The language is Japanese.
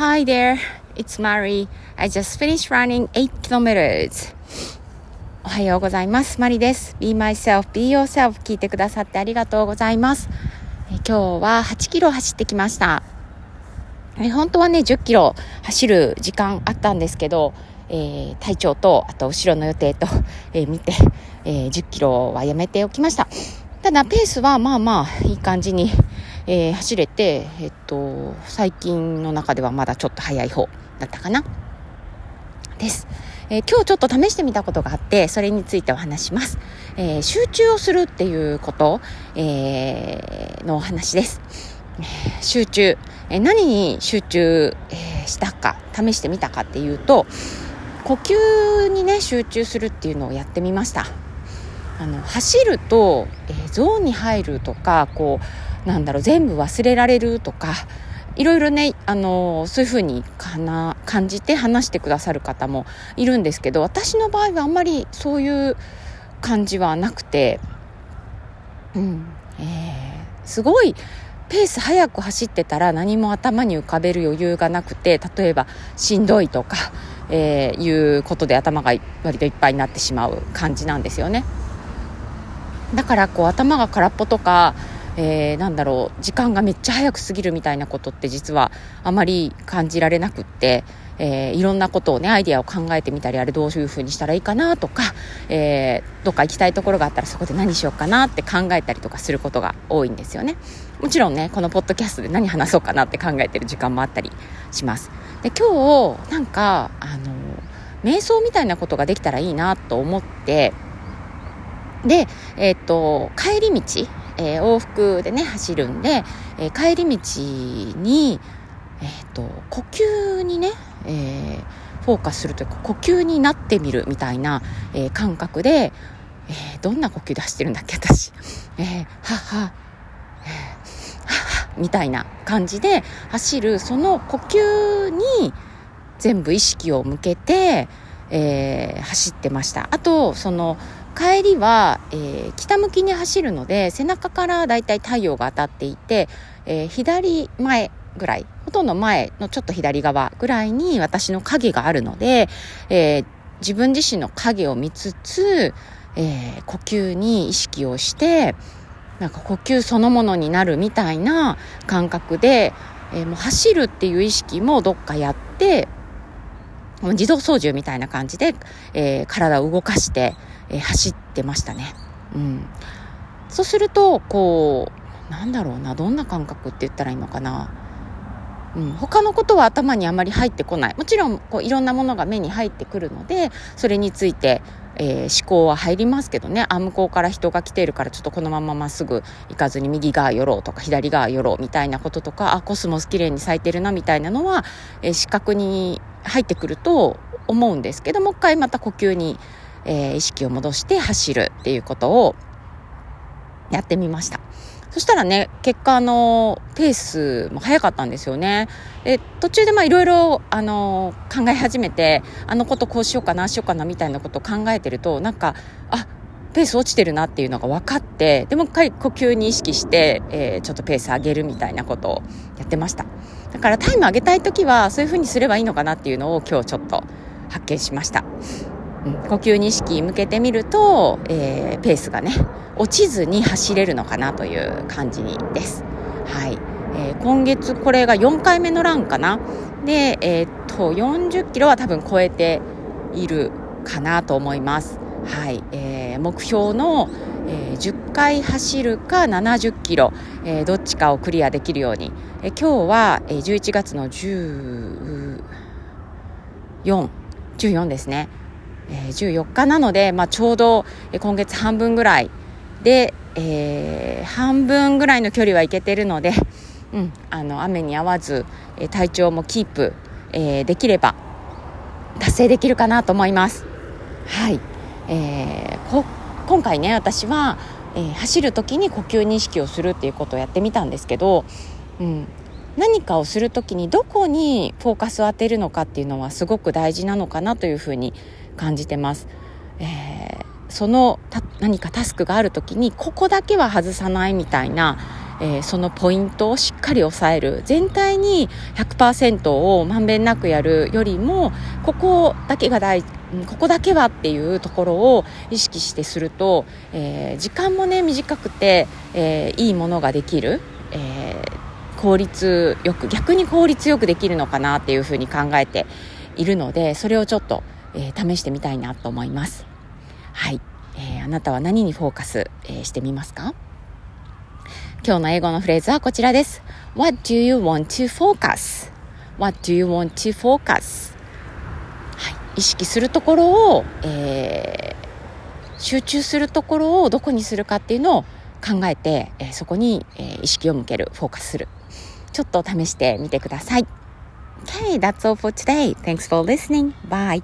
Hi there, it's Mari. I just finished running 8 kilometers. おはようございます。マリです。Be myself, be yourself 聞いてくださってありがとうございます。え今日は8キロ走ってきました。え本当はね、10キロ走る時間あったんですけど、えー、体調と、あと後ろの予定と、えー、見て、えー、10キロはやめておきました。ただ、ペースはまあまあ、いい感じに、えー、走れて、えっと、最近の中ではまだちょっと早い方だったかな。です。えー、今日ちょっと試してみたことがあって、それについてお話します。えー、集中をするっていうこと、えー、のお話です。集中、え何に集中、えしたか、試してみたかっていうと、呼吸にね、集中するっていうのをやってみました。あの走ると、えゾーンに入るとかこうなんだろう全部忘れられるとかいろいろね、あのそういうふうにかな感じて話してくださる方もいるんですけど私の場合はあんまりそういう感じはなくて、うんえー、すごいペース速く走ってたら何も頭に浮かべる余裕がなくて例えばしんどいとか、えー、いうことで頭が割といっぱいになってしまう感じなんですよね。だからこう頭が空っぽとかえー、なんだろう時間がめっちゃ早く過ぎるみたいなことって実はあまり感じられなくって、えー、いろんなことをねアイデアを考えてみたりあれどういうふうにしたらいいかなとか、えー、どっか行きたいところがあったらそこで何しようかなって考えたりとかすることが多いんですよね。もちろんねこのポッドキャストで何話そうかなって考えてる時間もあったりします。で今日なんかあの瞑想みたいなことができたらいいなと思ってで、えっ、と、帰り道、えー、往復でね走るんで、えー、帰り道に、えーと、呼吸にね、え、フォーカスするというか呼吸になってみるみたいな、え、感覚で、え、どんな呼吸出してるんだっけ私、えー、はは、え、ははみたいな感じで走る。その呼吸に全部意識を向けて、えー、走ってました。あとその帰りは、えー、北向きに走るので背中からだいたい太陽が当たっていて、えー、左前ぐらいほとんど前のちょっと左側ぐらいに私の影があるので、えー、自分自身の影を見つつ、え呼吸に意識をしてなんか呼吸そのものになるみたいな感覚で、えもう走るっていう意識もどっかやって自動操縦みたいな感じで、え体を動かして、えー、走ってましたね。うん。そうすると、こう、なんだろうな、どんな感覚って言ったらいいのかな。うん、他のことは頭にあまり入ってこない。もちろん、こう、いろんなものが目に入ってくるので、それについて、えー、思考は入りますけどね、あ、向こうから人が来ているから、ちょっとこのまままっすぐ行かずに右側寄ろうとか、左側寄ろうみたいなこととか、あ、コスモス綺麗に咲いてるなみたいなのは、えー、視覚に入ってくると思うんですけど、もう一回また呼吸にえー、意識を戻して走るっていうことをやってみました。そしたらね、結果、あの、ペースも速かったんですよね。で、途中でまあいろいろ、あの、考え始めて、あのことこうしようかな、しようかな、みたいなことを考えてると、なんか、あ、ペース落ちてるなっていうのが分かって、でもう一回呼吸に意識して、えー、ちょっとペース上げるみたいなことをやってました。だからタイム上げたい時は、そういう風にすればいいのかなっていうのを今日ちょっと発見しました。呼吸に意識向けてみると、えー、ペースがね落ちずに走れるのかなという感じです。はいえー、今月これが4回目のランかなで、えー、っと40キロは多分超えているかなと思います。はい、えー、目標の、えー、10回走るか70キロ、えー、どっちかをクリアできるように、えー、今日は、えー、11月の14、14ですね。え14日なので、まあ、ちょうど今月半分ぐらいで、えー、半分ぐらいの距離は行けてるので、うん、あの雨に合わず、え体調もキープ、えー、できれば達成できるかなと思います。はい、えー、今回ね私は、えー、走る時に呼吸認識をするっていうことをやってみたんですけど、うん、何かをする時にどこにフォーカスを当てるのかっていうのはすごく大事なのかなというふうに感じてます。えー、その何かタスクがある時にここだけは外さないみたいな、えー、そのポイントをしっかり押さえる全体に100%をまんべんなくやるよりもここだけが大ここだけはっていうところを意識してすると、えー、時間もね短くて、えー、いいものができる、え効率よく逆に効率よくできるのかなっていうふうに考えているのでそれをちょっと、え試してみたいなと思います。はい、えあなたは何にフォーカス、えしてみますか？今日の英語のフレーズはこちらです。What do you want to focus?What do you want to focus? はい、意識するところを、えー、集中するところをどこにするかっていうのを考えて、えー、そこに、えー、意識を向ける、フォーカスする。ちょっと試してみてください。Okay, that's all for today. Thanks for listening. Bye.